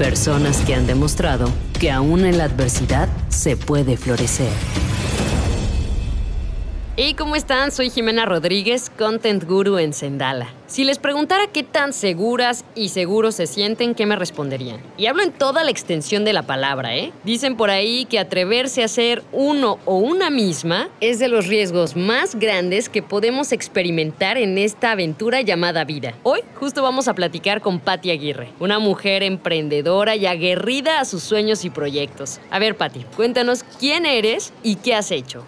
personas que han demostrado que aún en la adversidad se puede florecer. ¿Y ¿cómo están? Soy Jimena Rodríguez, Content Guru en Sendala. Si les preguntara qué tan seguras y seguros se sienten, ¿qué me responderían? Y hablo en toda la extensión de la palabra, ¿eh? Dicen por ahí que atreverse a ser uno o una misma es de los riesgos más grandes que podemos experimentar en esta aventura llamada vida. Hoy justo vamos a platicar con Patti Aguirre, una mujer emprendedora y aguerrida a sus sueños y proyectos. A ver, Patti, cuéntanos quién eres y qué has hecho.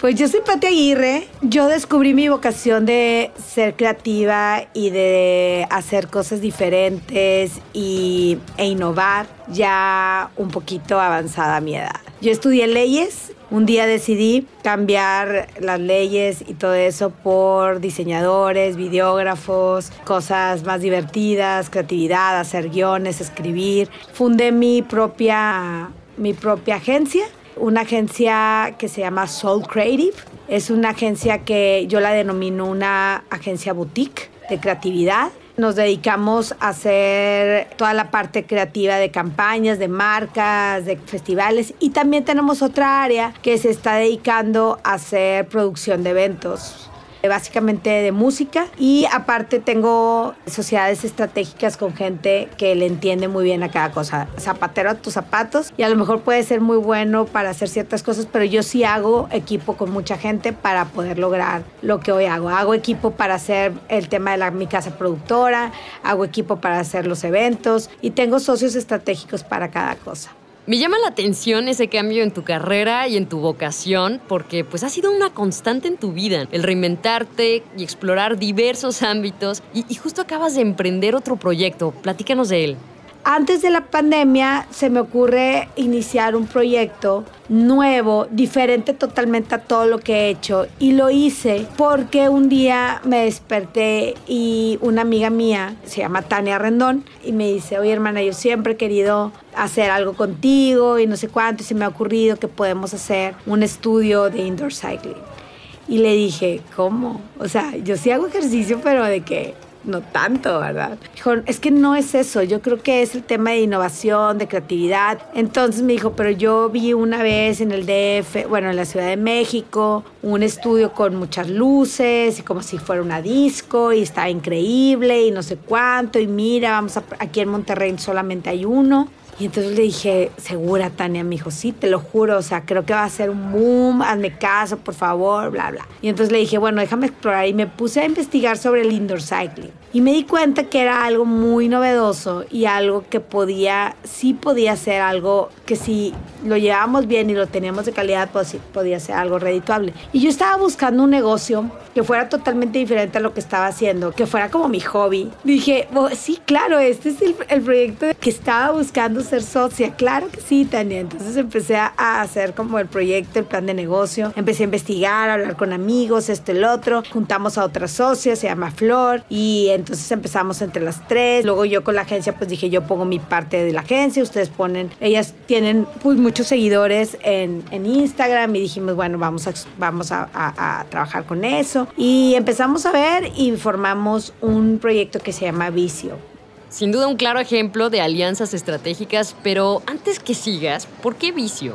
Pues yo soy Pati Aguirre. Yo descubrí mi vocación de ser creativa y de hacer cosas diferentes y, e innovar ya un poquito avanzada a mi edad. Yo estudié leyes. Un día decidí cambiar las leyes y todo eso por diseñadores, videógrafos, cosas más divertidas, creatividad, hacer guiones, escribir. Fundé mi propia, mi propia agencia una agencia que se llama Soul Creative. Es una agencia que yo la denomino una agencia boutique de creatividad. Nos dedicamos a hacer toda la parte creativa de campañas, de marcas, de festivales y también tenemos otra área que se está dedicando a hacer producción de eventos básicamente de música y aparte tengo sociedades estratégicas con gente que le entiende muy bien a cada cosa. Zapatero a tus zapatos y a lo mejor puede ser muy bueno para hacer ciertas cosas, pero yo sí hago equipo con mucha gente para poder lograr lo que hoy hago. Hago equipo para hacer el tema de la, mi casa productora, hago equipo para hacer los eventos y tengo socios estratégicos para cada cosa. Me llama la atención ese cambio en tu carrera y en tu vocación, porque pues ha sido una constante en tu vida, el reinventarte y explorar diversos ámbitos, y, y justo acabas de emprender otro proyecto. Platícanos de él. Antes de la pandemia se me ocurre iniciar un proyecto nuevo, diferente totalmente a todo lo que he hecho. Y lo hice porque un día me desperté y una amiga mía, se llama Tania Rendón, y me dice, oye hermana, yo siempre he querido hacer algo contigo y no sé cuánto, y se me ha ocurrido que podemos hacer un estudio de indoor cycling. Y le dije, ¿cómo? O sea, yo sí hago ejercicio, pero de que no tanto, ¿verdad? Dijo, es que no es eso, yo creo que es el tema de innovación, de creatividad. Entonces me dijo, pero yo vi una vez en el DF, bueno, en la Ciudad de México, un estudio con muchas luces y como si fuera una disco y estaba increíble y no sé cuánto y mira, vamos a, aquí en Monterrey solamente hay uno. Y entonces le dije, segura, Tania, me dijo, sí, te lo juro, o sea, creo que va a ser un boom, hazme caso, por favor, bla, bla. Y entonces le dije, bueno, déjame explorar y me puse a investigar sobre el indoor cycling. Y me di cuenta que era algo muy novedoso y algo que podía, sí podía ser algo que si lo llevábamos bien y lo teníamos de calidad, pues podía ser algo redituable. Y yo estaba buscando un negocio que fuera totalmente diferente a lo que estaba haciendo, que fuera como mi hobby. Dije, oh, sí, claro, este es el, el proyecto que estaba buscando ser socia. Claro que sí, Tania. Entonces empecé a, hacer como el proyecto, el plan de negocio. Empecé a investigar, a hablar con amigos, esto, el otro. Juntamos a otras socias, se llama Flor. Y entonces empezamos entre las tres. Luego yo con la agencia, pues dije, yo pongo mi parte de la agencia, ustedes ponen, ellas tienen pues muchos seguidores en, en Instagram y dijimos, bueno, vamos a, vamos a, trabajar con eso. Y empezamos a ver y formamos un proyecto que se llama Vicio. Sin duda un claro ejemplo de alianzas estratégicas, pero antes que sigas, ¿por qué vicio?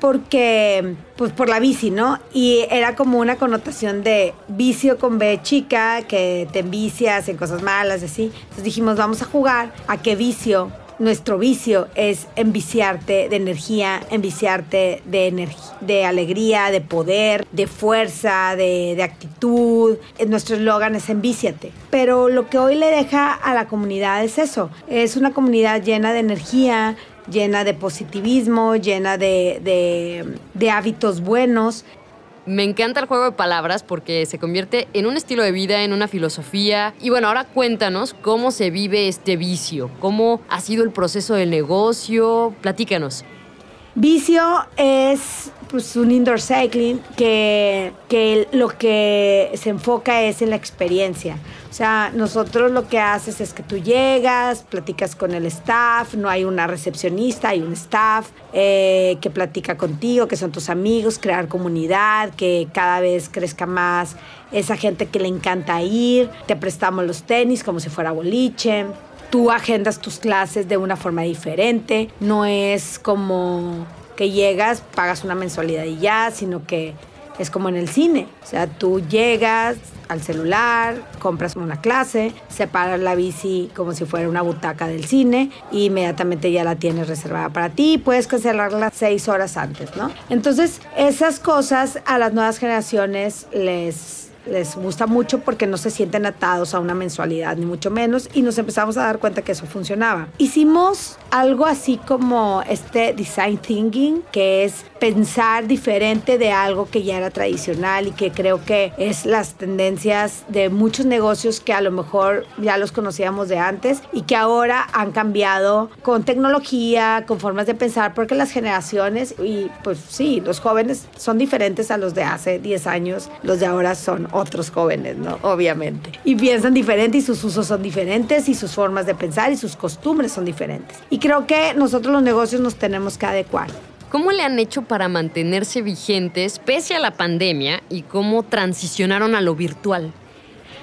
Porque, pues por la bici, ¿no? Y era como una connotación de vicio con B chica, que te envicias en cosas malas, así. Entonces dijimos, vamos a jugar a qué vicio nuestro vicio es enviciarte de energía, enviciarte de, de alegría, de poder, de fuerza, de, de actitud. Nuestro eslogan es envíciate. Pero lo que hoy le deja a la comunidad es eso. Es una comunidad llena de energía, llena de positivismo, llena de, de, de hábitos buenos me encanta el juego de palabras porque se convierte en un estilo de vida, en una filosofía. Y bueno, ahora cuéntanos cómo se vive este vicio, cómo ha sido el proceso del negocio. Platícanos. Vicio es pues, un indoor cycling que, que lo que se enfoca es en la experiencia. O sea, nosotros lo que haces es que tú llegas, platicas con el staff, no hay una recepcionista, hay un staff eh, que platica contigo, que son tus amigos, crear comunidad, que cada vez crezca más esa gente que le encanta ir, te prestamos los tenis como si fuera boliche. Tú agendas tus clases de una forma diferente, no es como que llegas, pagas una mensualidad y ya, sino que es como en el cine. O sea, tú llegas al celular, compras una clase, separas la bici como si fuera una butaca del cine e inmediatamente ya la tienes reservada para ti y puedes cancelarla seis horas antes, ¿no? Entonces, esas cosas a las nuevas generaciones les les gusta mucho porque no se sienten atados a una mensualidad, ni mucho menos, y nos empezamos a dar cuenta que eso funcionaba. Hicimos algo así como este design thinking, que es pensar diferente de algo que ya era tradicional y que creo que es las tendencias de muchos negocios que a lo mejor ya los conocíamos de antes y que ahora han cambiado con tecnología, con formas de pensar, porque las generaciones y pues sí, los jóvenes son diferentes a los de hace 10 años, los de ahora son otros jóvenes, ¿no? Obviamente. Y piensan diferente y sus usos son diferentes y sus formas de pensar y sus costumbres son diferentes. Y creo que nosotros los negocios nos tenemos que adecuar. ¿Cómo le han hecho para mantenerse vigentes pese a la pandemia y cómo transicionaron a lo virtual?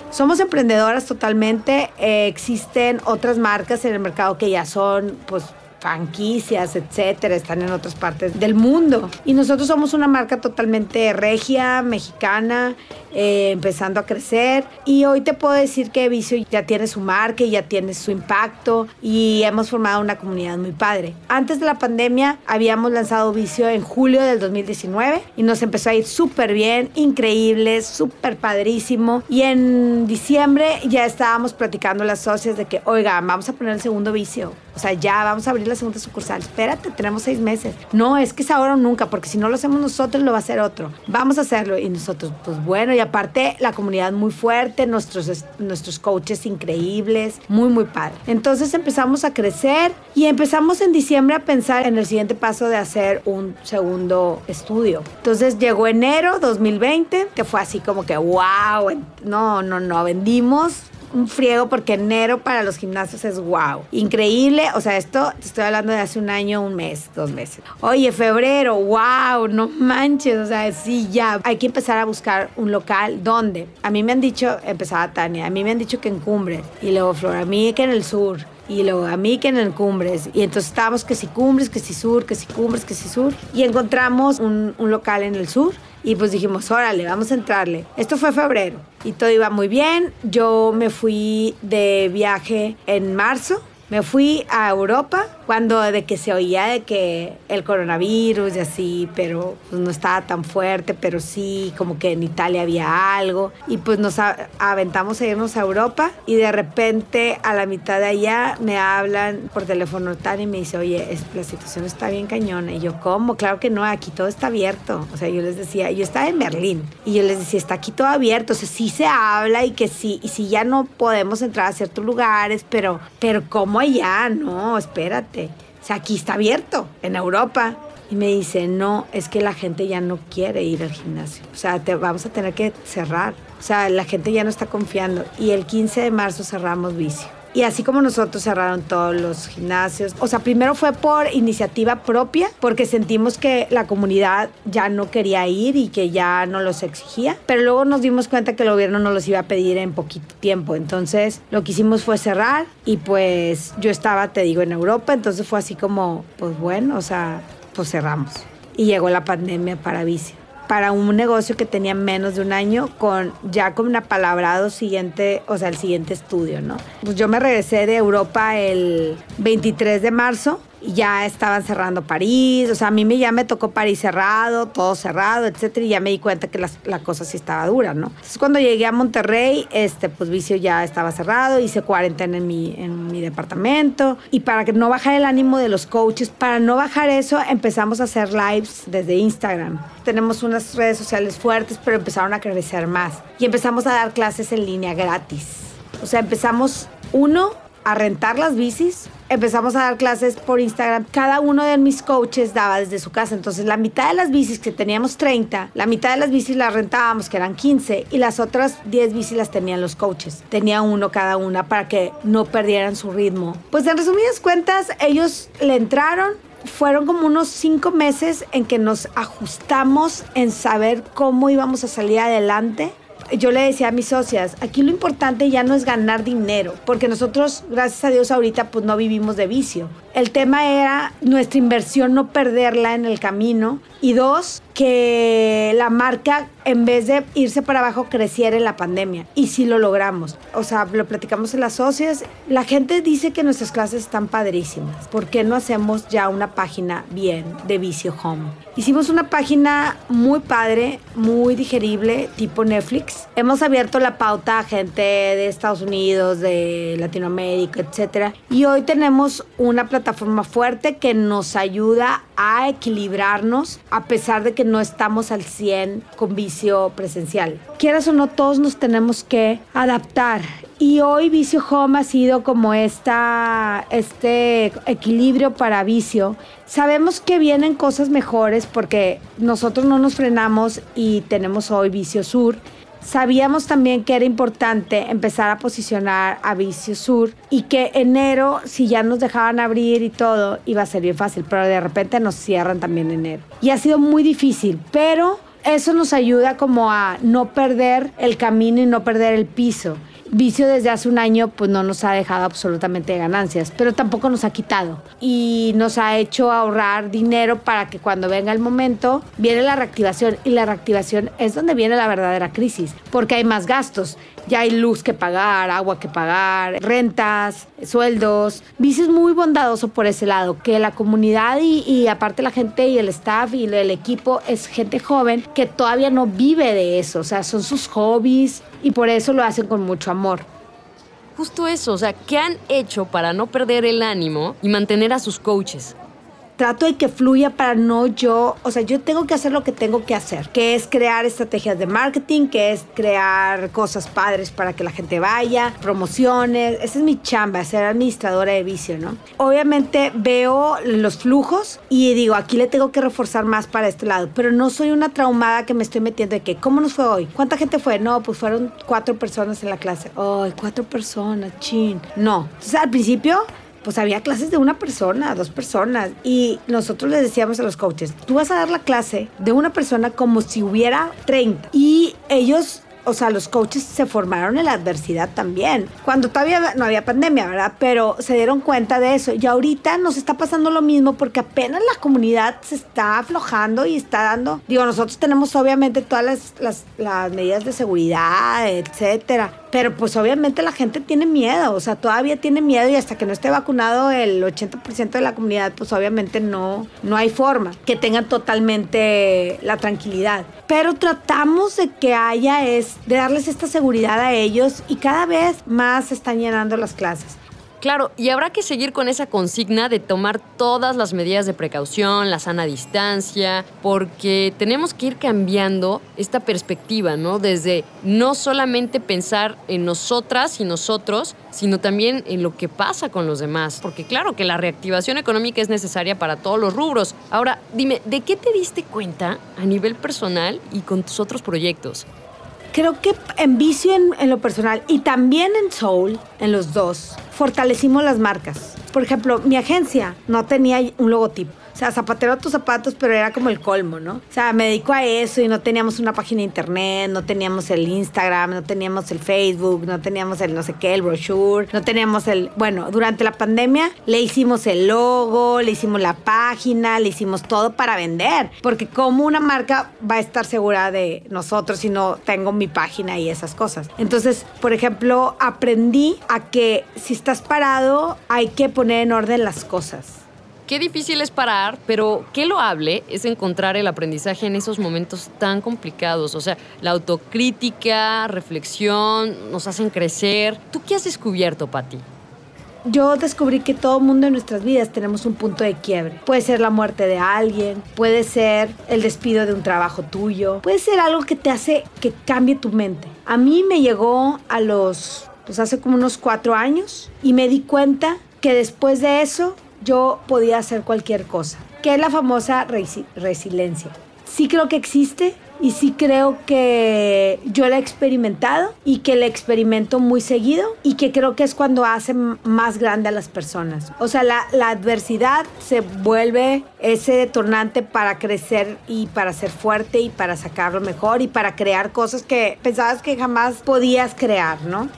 Somos emprendedoras totalmente. Eh, existen otras marcas en el mercado que ya son, pues, franquicias, etcétera, están en otras partes del mundo. Y nosotros somos una marca totalmente regia, mexicana, eh, empezando a crecer. Y hoy te puedo decir que Vicio ya tiene su marca y ya tiene su impacto y hemos formado una comunidad muy padre. Antes de la pandemia habíamos lanzado Vicio en julio del 2019 y nos empezó a ir súper bien, increíble, súper padrísimo. Y en diciembre ya estábamos platicando las socias de que, oiga, vamos a poner el segundo Vicio. O sea, ya vamos a abrir la segunda sucursal. Espérate, tenemos seis meses. No, es que es ahora o nunca, porque si no lo hacemos nosotros, lo va a hacer otro. Vamos a hacerlo. Y nosotros, pues bueno, ya aparte la comunidad muy fuerte, nuestros, nuestros coaches increíbles, muy, muy padre. Entonces empezamos a crecer y empezamos en diciembre a pensar en el siguiente paso de hacer un segundo estudio. Entonces llegó enero 2020, que fue así como que, wow, no, no, no, vendimos un friego porque enero para los gimnasios es wow. Increíble. O sea, esto te estoy hablando de hace un año, un mes, dos meses. Oye, febrero, wow, no manches. O sea, sí, ya. Hay que empezar a buscar un local. ¿Dónde? A mí me han dicho, empezaba Tania, a mí me han dicho que en Cumbres. Y luego Flor, a mí que en el sur y luego a mí que en el Cumbres. Y entonces estábamos que si Cumbres, que si Sur, que si Cumbres, que si Sur. Y encontramos un, un local en el sur y pues dijimos, órale, vamos a entrarle. Esto fue febrero y todo iba muy bien. Yo me fui de viaje en marzo me fui a Europa cuando de que se oía de que el coronavirus y así, pero pues, no estaba tan fuerte, pero sí, como que en Italia había algo. Y pues nos aventamos a irnos a Europa y de repente a la mitad de allá me hablan por teléfono tan y me dice, oye, la situación está bien cañona. Y yo, ¿cómo? Claro que no, aquí todo está abierto. O sea, yo les decía, yo estaba en Berlín y yo les decía, está aquí todo abierto. O sea, sí se habla y que sí, y sí ya no podemos entrar a ciertos lugares, pero, pero ¿cómo ya, no, espérate. O sea, aquí está abierto, en Europa. Y me dice, no, es que la gente ya no quiere ir al gimnasio. O sea, te, vamos a tener que cerrar. O sea, la gente ya no está confiando. Y el 15 de marzo cerramos vicio. Y así como nosotros cerraron todos los gimnasios. O sea, primero fue por iniciativa propia, porque sentimos que la comunidad ya no quería ir y que ya no los exigía. Pero luego nos dimos cuenta que el gobierno no los iba a pedir en poquito tiempo. Entonces, lo que hicimos fue cerrar y pues yo estaba, te digo, en Europa. Entonces fue así como, pues bueno, o sea, pues cerramos. Y llegó la pandemia para bici para un negocio que tenía menos de un año con ya con un apalabrado siguiente, o sea, el siguiente estudio, ¿no? Pues yo me regresé de Europa el 23 de marzo ya estaban cerrando París, o sea, a mí me, ya me tocó París cerrado, todo cerrado, etcétera, y ya me di cuenta que la, cosa sí estaba dura, ¿no? Entonces, cuando llegué a Monterrey, este, pues Vicio ya estaba cerrado, hice cuarentena en mi, en mi departamento, y para que no bajar el ánimo de los coaches, para no bajar eso, empezamos a hacer lives desde Instagram. Tenemos unas redes sociales fuertes, pero empezaron a crecer más, y empezamos a dar clases en línea gratis. O sea, empezamos, uno, a rentar las bicis. Empezamos a dar clases por Instagram. Cada uno de mis coaches daba desde su casa. Entonces, la mitad de las bicis que teníamos 30, la mitad de las bicis las rentábamos, que eran 15, y las otras 10 bicis las tenían los coaches. Tenía uno cada una para que no perdieran su ritmo. Pues en resumidas cuentas, ellos le entraron, fueron como unos cinco meses en que nos ajustamos en saber cómo íbamos a salir adelante. Yo le decía a mis socias, aquí lo importante ya no es ganar dinero, porque nosotros, gracias a Dios, ahorita pues no vivimos de vicio. El tema era nuestra inversión no perderla en el camino y dos, que la marca en vez de irse para abajo creciera en la pandemia y sí lo logramos. O sea, lo platicamos en las socias. La gente dice que nuestras clases están padrísimas. ¿Por qué no hacemos ya una página bien de Vicio Home? Hicimos una página muy padre, muy digerible, tipo Netflix. Hemos abierto la pauta a gente de Estados Unidos, de Latinoamérica, etc. Y hoy tenemos una plataforma fuerte que nos ayuda a equilibrarnos a pesar de que no estamos al 100 con vicio presencial. Quieras o no, todos nos tenemos que adaptar. Y hoy Vicio Home ha sido como esta, este equilibrio para vicio. Sabemos que vienen cosas mejores porque nosotros no nos frenamos y tenemos hoy Vicio Sur Sabíamos también que era importante empezar a posicionar a Vicio Sur y que enero, si ya nos dejaban abrir y todo, iba a ser bien fácil, pero de repente nos cierran también enero. Y ha sido muy difícil, pero eso nos ayuda como a no perder el camino y no perder el piso. Vicio desde hace un año pues no nos ha dejado absolutamente ganancias, pero tampoco nos ha quitado. Y nos ha hecho ahorrar dinero para que cuando venga el momento viene la reactivación y la reactivación es donde viene la verdadera crisis, porque hay más gastos, ya hay luz que pagar, agua que pagar, rentas, sueldos. Vicio es muy bondadoso por ese lado, que la comunidad y, y aparte la gente y el staff y el equipo es gente joven que todavía no vive de eso, o sea, son sus hobbies, y por eso lo hacen con mucho amor. Justo eso, o sea, ¿qué han hecho para no perder el ánimo y mantener a sus coaches? Trato de que fluya para no yo, o sea, yo tengo que hacer lo que tengo que hacer, que es crear estrategias de marketing, que es crear cosas padres para que la gente vaya, promociones, esa es mi chamba, ser administradora de vicio, ¿no? Obviamente veo los flujos y digo, aquí le tengo que reforzar más para este lado, pero no soy una traumada que me estoy metiendo de que, ¿cómo nos fue hoy? ¿Cuánta gente fue? No, pues fueron cuatro personas en la clase. Ay, cuatro personas, chin. No. Entonces al principio pues había clases de una persona, dos personas. Y nosotros les decíamos a los coaches, tú vas a dar la clase de una persona como si hubiera 30. Y ellos o sea, los coaches se formaron en la adversidad también. Cuando todavía no había pandemia, ¿verdad? Pero se dieron cuenta de eso. Y ahorita nos está pasando lo mismo porque apenas la comunidad se está aflojando y está dando. Digo, nosotros tenemos obviamente todas las, las, medidas de seguridad, etcétera. Pero pues obviamente la gente tiene miedo, o sea, todavía tiene miedo y hasta que no esté vacunado el 80% de la comunidad, pues obviamente no, no hay forma que tengan totalmente la tranquilidad. Pero tratamos de que haya es, de darles esta seguridad a ellos y cada vez más se están llenando las clases. Claro, y habrá que seguir con esa consigna de tomar todas las medidas de precaución, la sana distancia, porque tenemos que ir cambiando esta perspectiva, ¿no? Desde no solamente pensar en nosotras y nosotros, sino también en lo que pasa con los demás, porque claro que la reactivación económica es necesaria para todos los rubros. Ahora, dime, ¿de qué te diste cuenta a nivel personal y con tus otros proyectos? Creo que en Vicio en, en, lo personal y también en Soul, en los dos, fortalecimos las marcas. Por ejemplo, mi agencia no tenía un logotipo. O sea, zapatero a tus zapatos, pero era como el colmo, ¿no? O sea, me dedico a eso y no teníamos una página de internet, no teníamos el Instagram, no teníamos el Facebook, no teníamos el no sé qué, el brochure, no teníamos el... Bueno, durante la pandemia le hicimos el logo, le hicimos la página, le hicimos todo para vender. Porque como una marca va a estar segura de nosotros si no tengo mi página y esas cosas. Entonces, por ejemplo, aprendí a que si estás parado hay que poner en orden las cosas qué difícil es parar, pero qué loable es encontrar el aprendizaje en esos momentos tan complicados. O sea, la autocrítica, reflexión, nos hacen crecer. ¿Tú qué has descubierto, Patti? yo descubrí que todo mundo en nuestras vidas tenemos un punto de quiebre. Puede ser la muerte de alguien, puede ser el despido de un trabajo tuyo, puede ser algo que te hace que cambie tu mente. A mí me llegó a los pues hace como unos cuatro años, y me di cuenta que después de eso yo podía hacer cualquier cosa, que es la famosa resiliencia. Sí creo que existe, y sí creo que yo la he experimentado y que la experimento muy seguido y que creo que es cuando hace más grande a las personas. O sea, la, la adversidad se vuelve ese detonante para crecer y para ser fuerte y para sacarlo mejor y para crear cosas que pensabas que jamás podías crear, ¿no?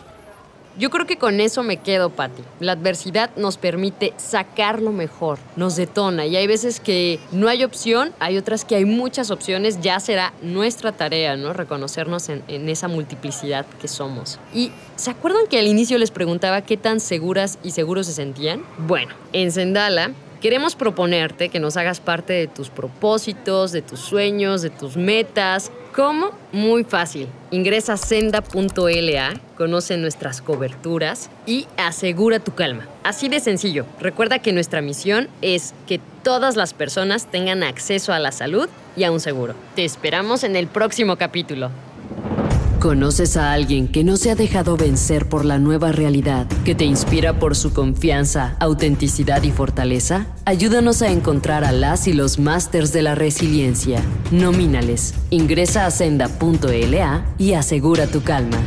Yo creo que con eso me quedo, Patti. La adversidad nos permite sacar lo mejor, nos detona y hay veces que no hay opción, hay otras que hay muchas opciones, ya será nuestra tarea, ¿no? Reconocernos en, en esa multiplicidad que somos. Y ¿se acuerdan que al inicio les preguntaba qué tan seguras y seguros se sentían? Bueno, en Sendala Queremos proponerte que nos hagas parte de tus propósitos, de tus sueños, de tus metas. ¿Cómo? Muy fácil. Ingresa a senda.la, conoce nuestras coberturas y asegura tu calma. Así de sencillo. Recuerda que nuestra misión es que todas las personas tengan acceso a la salud y a un seguro. Te esperamos en el próximo capítulo. ¿Conoces a alguien que no se ha dejado vencer por la nueva realidad, que te inspira por su confianza, autenticidad y fortaleza? Ayúdanos a encontrar a las y los másters de la resiliencia. Nomínales. Ingresa a senda.la y asegura tu calma.